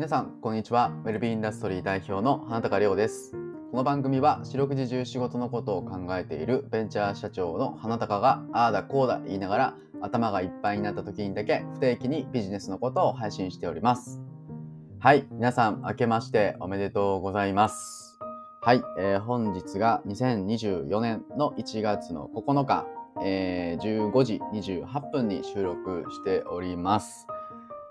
皆さん、こんにちは。ウェルビーインダストリー代表の花高亮です。この番組は四六時中仕事のことを考えているベンチャー社長の花高がああだこうだ言いながら頭がいっぱいになった時にだけ不定期にビジネスのことを配信しております。はい、皆さん明けましておめでとうございます。はい、えー、本日が2024年の1月の9日、えー、15時28分に収録しております。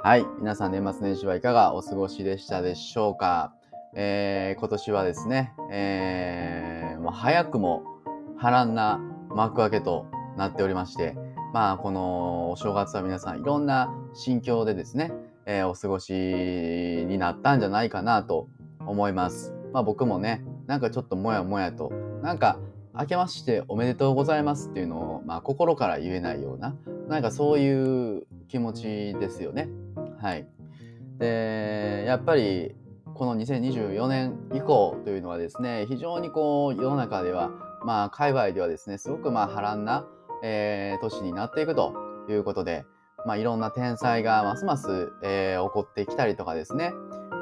はい。皆さん年末年始はいかがお過ごしでしたでしょうか？えー、今年はですね、えー、もう早くも波乱な幕開けとなっておりまして、まあ、このお正月は皆さんいろんな心境でですね、えー、お過ごしになったんじゃないかなと思います。まあ僕もね、なんかちょっともやもやと、なんか明けましておめでとうございますっていうのを、まあ心から言えないような、なんかそういう気持ちですよね。はい。で、やっぱりこの2024年以降というのはですね、非常にこう世の中では、まあ界隈ではですね、すごくまあ波乱な、えー、年になっていくということで、まあいろんな天才がますます、えー、起こってきたりとかですね、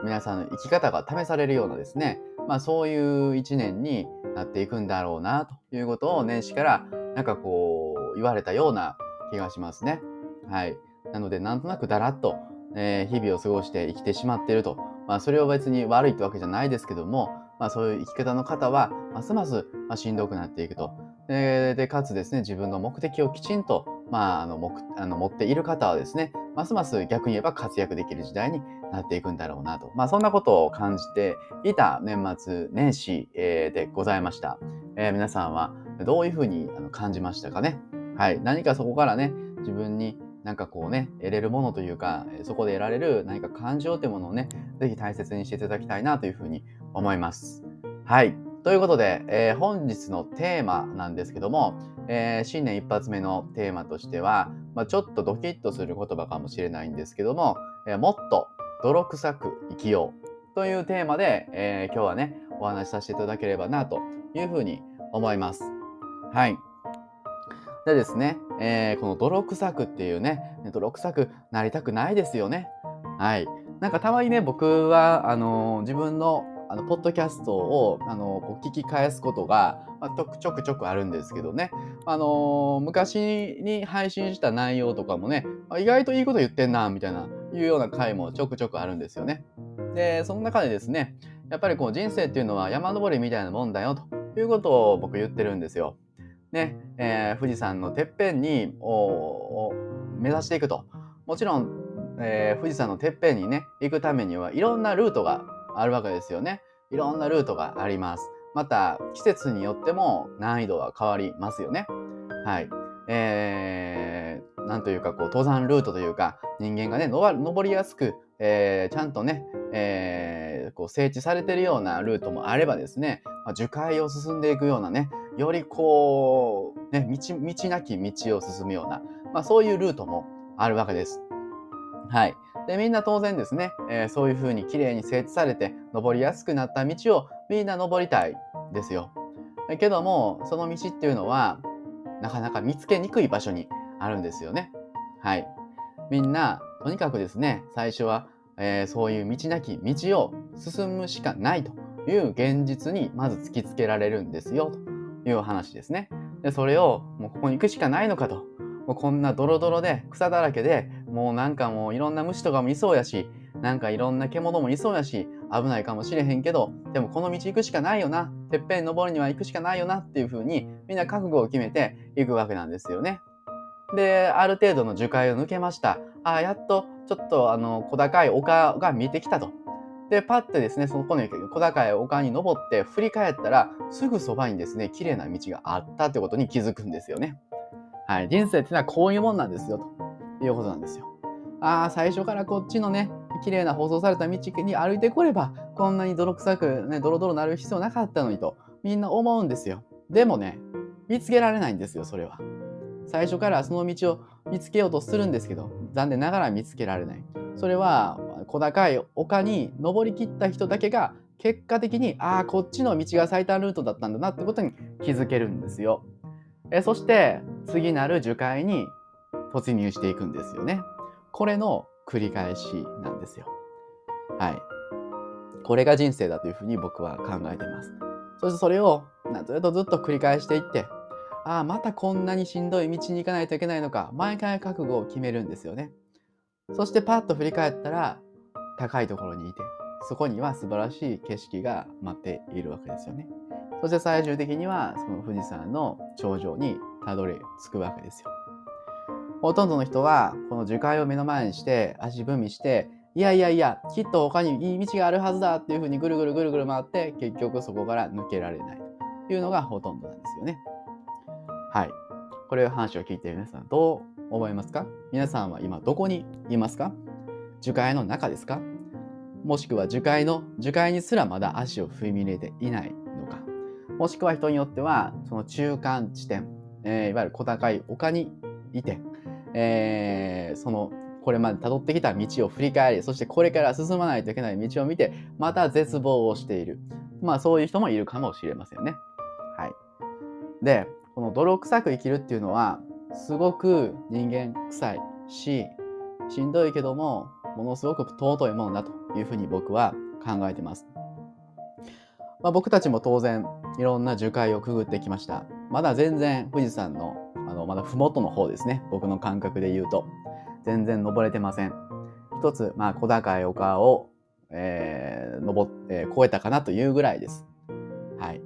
皆さんの生き方が試されるようなですね、まあそういう一年になっていくんだろうなということを年始からなんかこう言われたような気がしますね。はい。なのでなんとなくだらっとえ、日々を過ごして生きてしまっていると。まあ、それは別に悪いってわけじゃないですけども、まあ、そういう生き方の方は、ますます、ま、しんどくなっていくと。で、かつですね、自分の目的をきちんと、まあ、あの目あの持っている方はですね、ますます逆に言えば活躍できる時代になっていくんだろうなと。まあ、そんなことを感じていた年末年始、でございました。えー、皆さんはどういうふうに感じましたかね？はい。何かそこからね、自分になんかこうね、得れるものというか、そこで得られる何か感情というものをね、ぜひ大切にしていただきたいなというふうに思います。はい。ということで、えー、本日のテーマなんですけども、えー、新年一発目のテーマとしては、まあ、ちょっとドキッとする言葉かもしれないんですけども、えー、もっと泥臭く生きようというテーマで、え今日はね、お話しさせていただければなというふうに思います。はい。でですね、えー、この泥臭くっていうね、泥臭くなりたくないですよね。はい。なんかたまにね、僕は、あのー、自分のあのポッドキャストをあの聞き返すことが、まあ、ちょくちょくあるんですけどね、あの、昔に配信した内容とかもね、意外といいこと言ってんなみたいないうような回もちょくちょくあるんですよね。でその中でですねやっぱりこう人生っていうのは山登りみたいなもんだよということを僕言ってるんですよ。ね、えー、富士山のてっぺんに目指していくと。もちろん、えー、富士山のてっぺんにね、行くためにはいろんなルートがあるわけですよね。いろんなルートがあります。また、季節によっても難易度は変わりますよね。はい。えー、なんというか、こう、登山ルートというか、人間がね、登りやすく、えー、ちゃんとね、えー、こう、整地されてるようなルートもあればですね、樹海を進んでいくようなね、よりこう、ね、道、道なき道を進むような、まあそういうルートもあるわけです。はい。で、みんな当然ですね、えー、そういうふうに綺麗に整地されて、登りやすくなった道をみんな登りたいですよ。けども、その道っていうのは、なかなか見つけにくい場所にあるんですよね。はい。みんな、とにかくですね、最初は、えー、そういう道なき道を進むしかないという現実にまず突きつけられるんですよ、という話ですね。で、それをもうここに行くしかないのかと。もうこんなドロドロで草だらけで、もうなんかもういろんな虫とかもいそうやし、なんかいろんな獣もいそうやし、危ないかもしれへんけど、でもこの道行くしかないよな。てっぺん登るには行くしかないよなっていう風に、みんな覚悟を決めて行くわけなんですよね。で、ある程度の樹海を抜けました。ああ、やっとちょっとあの小高い丘が見えてきたと。で、パッてですね、そのこの小高い丘に登って振り返ったら、すぐそばにですね、綺麗な道があったってことに気づくんですよね。はい。人生ってのはこういうもんなんですよ、ということなんですよ。ああ、最初からこっちのね、綺麗な舗装された道に歩いてこれば、こんなに泥臭くね、ドロドロなる必要なかったのにと、みんな思うんですよ。でもね、見つけられないんですよ、それは。最初からその道を見つけようとするんですけど、残念ながら見つけられない。それは小高い丘に登りきった人だけが結果的にああこっちの道が最短ルートだったんだなってことに気づけるんですよ。えそして次なる樹海に突入していくんですよね。これの繰り返しなんですよ。はい。これが人生だというふうに僕は考えています。そしてそれをずっとずっと繰り返していって、ああ、またこんなにしんどい道に行かないといけないのか、毎回覚悟を決めるんですよね。そしてパッと振り返ったら、高いところにいて、そこには素晴らしい景色が待っているわけですよね。そして最終的にはその富士山の頂上にたどり着くわけですよ。ほとんどの人はこの樹海を目の前にして足踏みしていやいやいやきっと他にいい道があるはずだっていうふうにぐるぐるぐるぐる回って結局そこから抜けられないというのがほとんどなんですよね。はい。これを話を聞いて皆さんどう思いますか？皆さんは今どこにいますか？樹海の中ですか？もしくは樹海の樹海にすらまだ足を踏み入れていないのか？もしくは人によってはその中間地点、えー、いわゆる小高い丘にいて、えー、そのこれまで辿ってきた道を振り返りそしてこれから進まないといけない道を見てまた絶望をしている。まあそういう人もいるかもしれませんね。はい、でこの泥臭く生きるっていうのはすごく人間臭いししんどいけどもものすごく尊いものだというふうに僕は考えてます。まあ、僕たちも当然いろんな樹海をくぐってきました。まだ全然富士山のあのまだ麓の方ですね。僕の感覚で言うと。全然登れてません。一つ、まあ、小高い丘を、えー、登って、越えたかなというぐらいです。はい。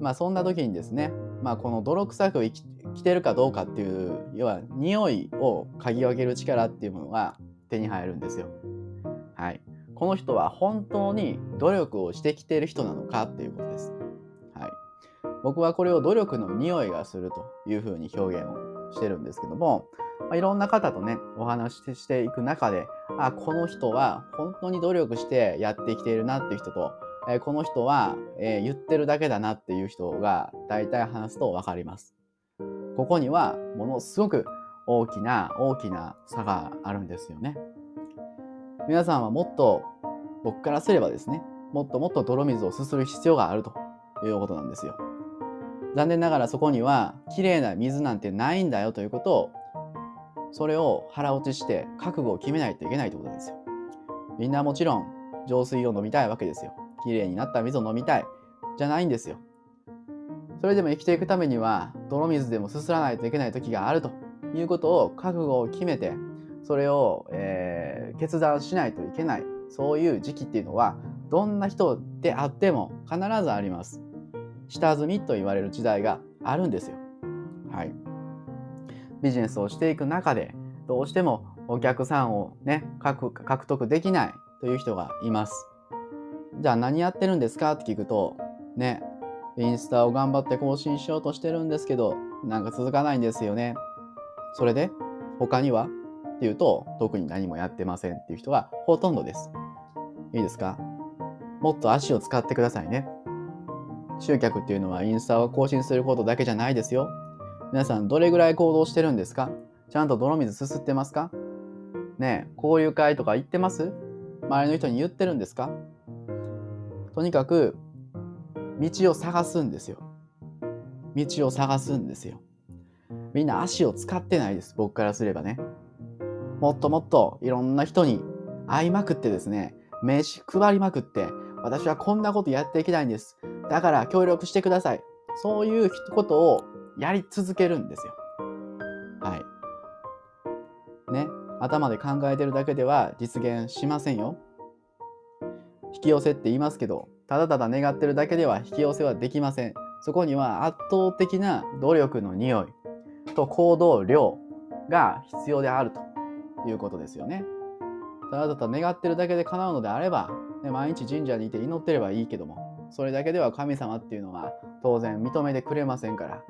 まあ、そんな時にですね、まあ、この泥臭く生きてるかどうかっていう、要は匂いを嗅ぎ分ける力っていうものが手に入るんですよ。はい。この人は本当に努力をしてきている人なのかっていうことです。はい。僕はこれを努力の匂いがするというふうに表現をしてるんですけども、まあ、いろんな方とね、お話ししていく中で、あ、この人は本当に努力してやってきているなっていう人と、えー、この人は、えー、言ってるだけだなっていう人が大体話すと分かります。ここにはものすごく大きな大きな差があるんですよね。皆さんはもっと僕からすればですね、もっともっと泥水をすする必要があるということなんですよ。残念ながらそこには綺麗な水なんてないんだよということを、それを腹落ちして覚悟を決めないといけないということですよ。みんなもちろん浄水を飲みたいわけですよ。綺麗になった水を飲みたい。じゃないんですよ。それでも生きていくためには泥水でもすすらないといけない時があるということを覚悟を決めてそれを、えー、決断しないといけないそういう時期っていうのはどんな人であっても必ずあります。下積みと言われる時代があるんですよ。はい。ビジネスをしていく中でどうしてもお客さんをね獲得できないという人がいます。じゃあ何やってるんですかって聞くとねインスタを頑張って更新しようとしてるんですけどなんか続かないんですよね。それで他には？っていうと特に何もやってませんっていう人がほとんどです。いいですか？もっと足を使ってくださいね。集客っていうのはインスタを更新することだけじゃないですよ。皆さんどれぐらい行動してるんですか？ちゃんと泥水すすってますか？ねえ、交流会とか行ってます？周りの人に言ってるんですか？とにかく道を探すんですよ。道を探すんですよ。みんな足を使ってないです。僕からすればね。もっともっといろんな人に会いまくってですね、名刺配りまくって、私はこんなことやっていきたいんです。だから協力してください。そういうことをやり続けるんですよ。はい。ね。頭で考えてるだけでは実現しませんよ。引き寄せって言いますけど、ただただ願ってるだけでは引き寄せはできません。そこには圧倒的な努力の匂いと行動量が必要であるということですよね。ただただ願ってるだけで叶うのであれば、ね、毎日神社にいて祈ってればいいけども、それだけでは神様っていうのは当然認めてくれませんから、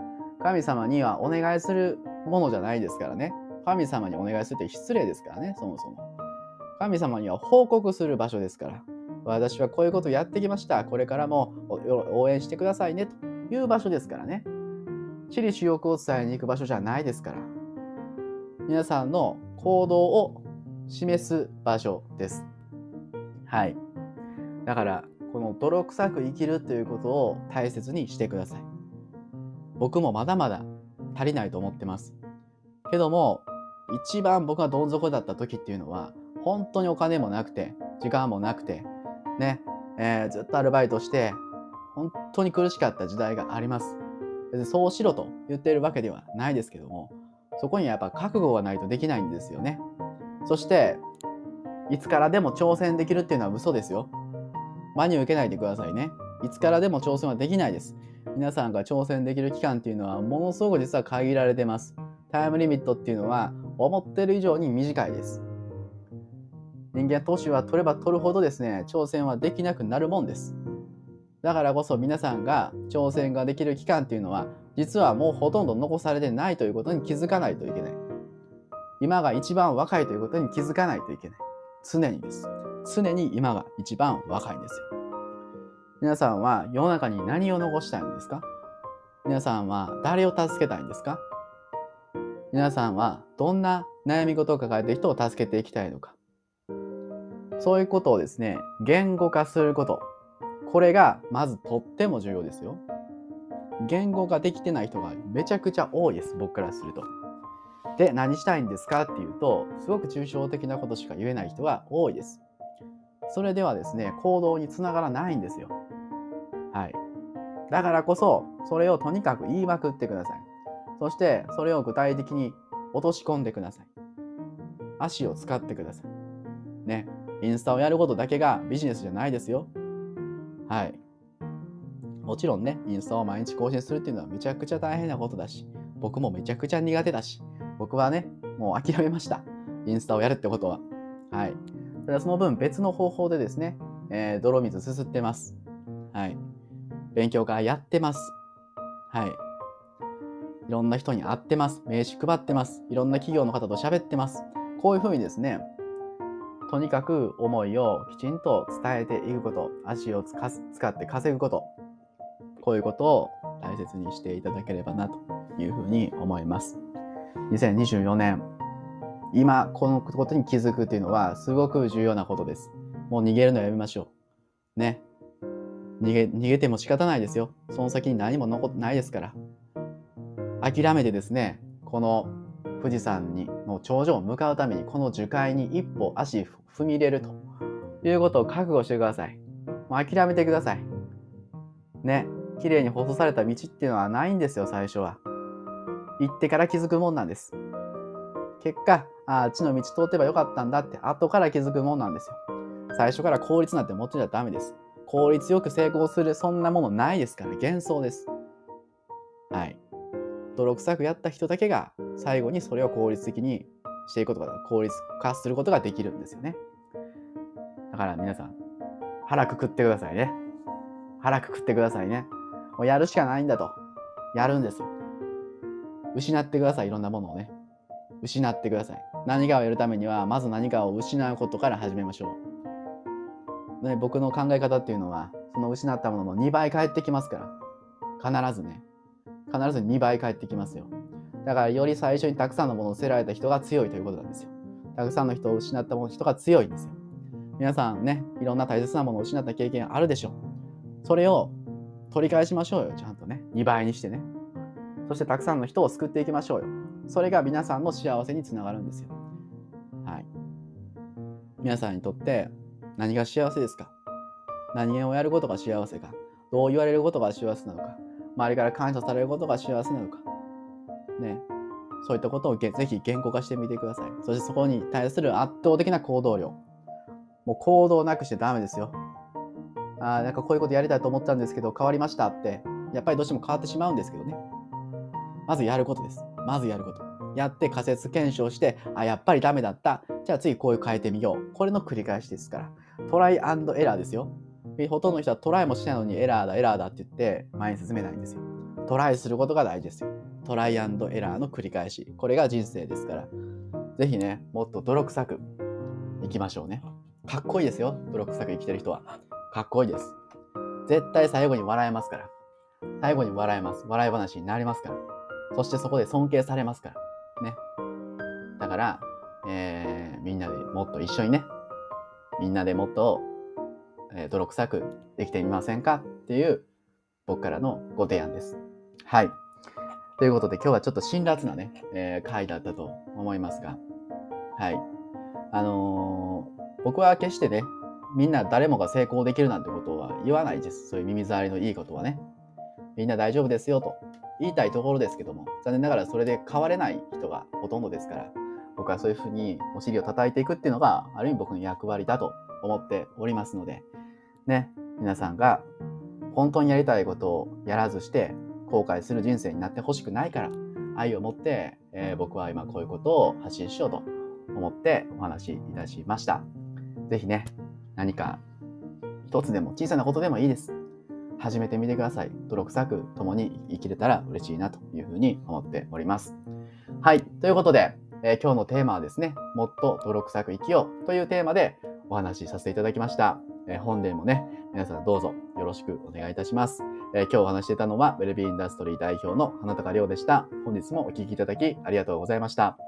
神様にはお願いするものじゃないですからね。神様にお願いするって失礼ですからね、そもそも。神様には報告する場所ですから。私はこういうことやってきました。これからも応援してくださいね。という場所ですからね。私利私欲を伝えに行く場所じゃないですから。皆さんの行動を示す場所です。はい。だから、この泥臭く生きるということを大切にしてください。僕もまだまだ足りないと思ってます。けども、一番僕がどん底だった時っていうのは、本当にお金もなくて、時間もなくて、ね、えー、ずっとアルバイトして、本当に苦しかった時代があります。別にそうしろと言っているわけではないですけども、そこにはやっぱ覚悟がないとできないんですよね。そして、いつからでも挑戦できるっていうのは嘘ですよ。真に受けないでくださいね。いつからでも挑戦はできないです。皆さんが挑戦できる期間っていうのはものすごく実は限られてます。タイムリミットっていうのは思ってる以上に短いです。人間は年は取れば取るほどですね、挑戦はできなくなるもんです。だからこそ皆さんが挑戦ができる期間っていうのは実はもうほとんど残されてないということに気づかないといけない。今が一番若いということに気づかないといけない。常にです。常に今が一番若いんですよ。皆さんは世の中に何を残したいんですか？皆さんは誰を助けたいんですか？皆さんはどんな悩み事を抱えている人を助けていきたいのか？そういうことをですね、言語化すること。これがまずとっても重要ですよ。言語ができてない人がめちゃくちゃ多いです、僕からすると。で、何したいんですかっていうと、すごく抽象的なことしか言えない人が多いです。それではですね、行動につながらないんですよ。はい。だからこそ、それをとにかく言いまくってください。そして、それを具体的に落とし込んでください。足を使ってください。ね。インスタをやることだけがビジネスじゃないですよ。はい。もちろんね、インスタを毎日更新するっていうのはめちゃくちゃ大変なことだし、僕もめちゃくちゃ苦手だし、僕はね、もう諦めました。インスタをやるってことは。はい。ただその分別の方法でですね、えー、泥水すすってます。はい。勉強会やってます。はい。いろんな人に会ってます。名刺配ってます。いろんな企業の方と喋ってます。こういうふうにですね、とにかく思いをきちんと伝えていくこと、足を使って稼ぐこと、こういうことを大切にしていただければなというふうに思います。2024年、今このことに気づくというのはすごく重要なことです。もう逃げるのやめましょう。ね。逃げ、逃げても仕方ないですよ。その先に何も残ってないですから。諦めてですね、この富士山にの頂上を向かうためにこの樹海に一歩足踏み入れるということを覚悟してください。もう諦めてください。ね、綺麗に舗装された道っていうのはないんですよ、最初は。行ってから気づくもんなんです。結果、ああっちの道通ってばよかったんだって後から気づくもんなんですよ。最初から効率なんて持ってちゃダメです。効率よく成功するそんなものないですから幻想です。はい。泥臭くやった人だけが最後にそれを効率的にしていくことが効率化することができるんですよね。だから皆さん腹くくってくださいね。腹くくってくださいね。もうやるしかないんだと。やるんですよ。失ってください、いろんなものをね。失ってください。何かをやるためには、まず何かを失うことから始めましょう。ね、僕の考え方っていうのは、その失ったものの2倍返ってきますから。必ずね。必ず2倍返ってきますよ。だからより最初にたくさんのものを捨てられた人が強いということなんですよ。たくさんの人を失った人が強いんですよ。皆さんね、いろんな大切なものを失った経験あるでしょう。それを取り返しましょうよ、ちゃんとね。2倍にしてね。そしてたくさんの人を救っていきましょうよ。それが皆さんの幸せにつながるんですよ。はい。皆さんにとって何が幸せですか？何をやることが幸せか？どう言われることが幸せなのか？周りから感謝されることが幸せなのかね。そういったことをぜひ言語化してみてください。そしてそこに対する圧倒的な行動量。もう行動なくしてダメですよ。あなんかこういうことやりたいと思ったんですけど変わりましたって、やっぱりどうしても変わってしまうんですけどね。まずやることです。まずやること。やって仮説検証して、あ、やっぱりダメだった。じゃあ次こういう変えてみよう。これの繰り返しですから。トライエラーですよ。ほとんどの人はトライもしないのにエラーだ、エラーだって言って前に進めないんですよ。トライすることが大事ですよ。トライアンドエラーの繰り返し。これが人生ですから。ぜひね、もっと泥臭くいきましょうね。かっこいいですよ。泥臭く生きてる人は。かっこいいです。絶対最後に笑えますから。最後に笑えます。笑い話になりますから。そしてそこで尊敬されますから。ね。だから、えー、みんなでもっと一緒にね、みんなでもっと、えー、泥臭くできてみませんかっていう僕からのご提案です。はい。ということで今日はちょっと辛辣なね、えー、回だったと思いますが、はい。あのー、僕は決してね、みんな誰もが成功できるなんてことは言わないです。そういう耳障りのいいことはね。みんな大丈夫ですよと言いたいところですけども、残念ながらそれで変われない人がほとんどですから、僕はそういうふうにお尻を叩いていくっていうのが、ある意味僕の役割だと思っておりますので、ね、皆さんが本当にやりたいことをやらずして後悔する人生になってほしくないから、愛を持って、えー、僕は今こういうことを発信しようと思ってお話しいたしました。ぜひね、何か一つでも小さなことでもいいです。始めてみてください。泥臭く共に生きれたら嬉しいなというふうに思っております。はい。ということで、えー、今日のテーマはですね、もっと泥臭く生きようというテーマでお話しさせていただきました。え、本年もね、皆さんどうぞよろしくお願いいたします。え、今日お話していたのは、ウェルビーインダストリー代表の花高亮でした。本日もお聴きいただきありがとうございました。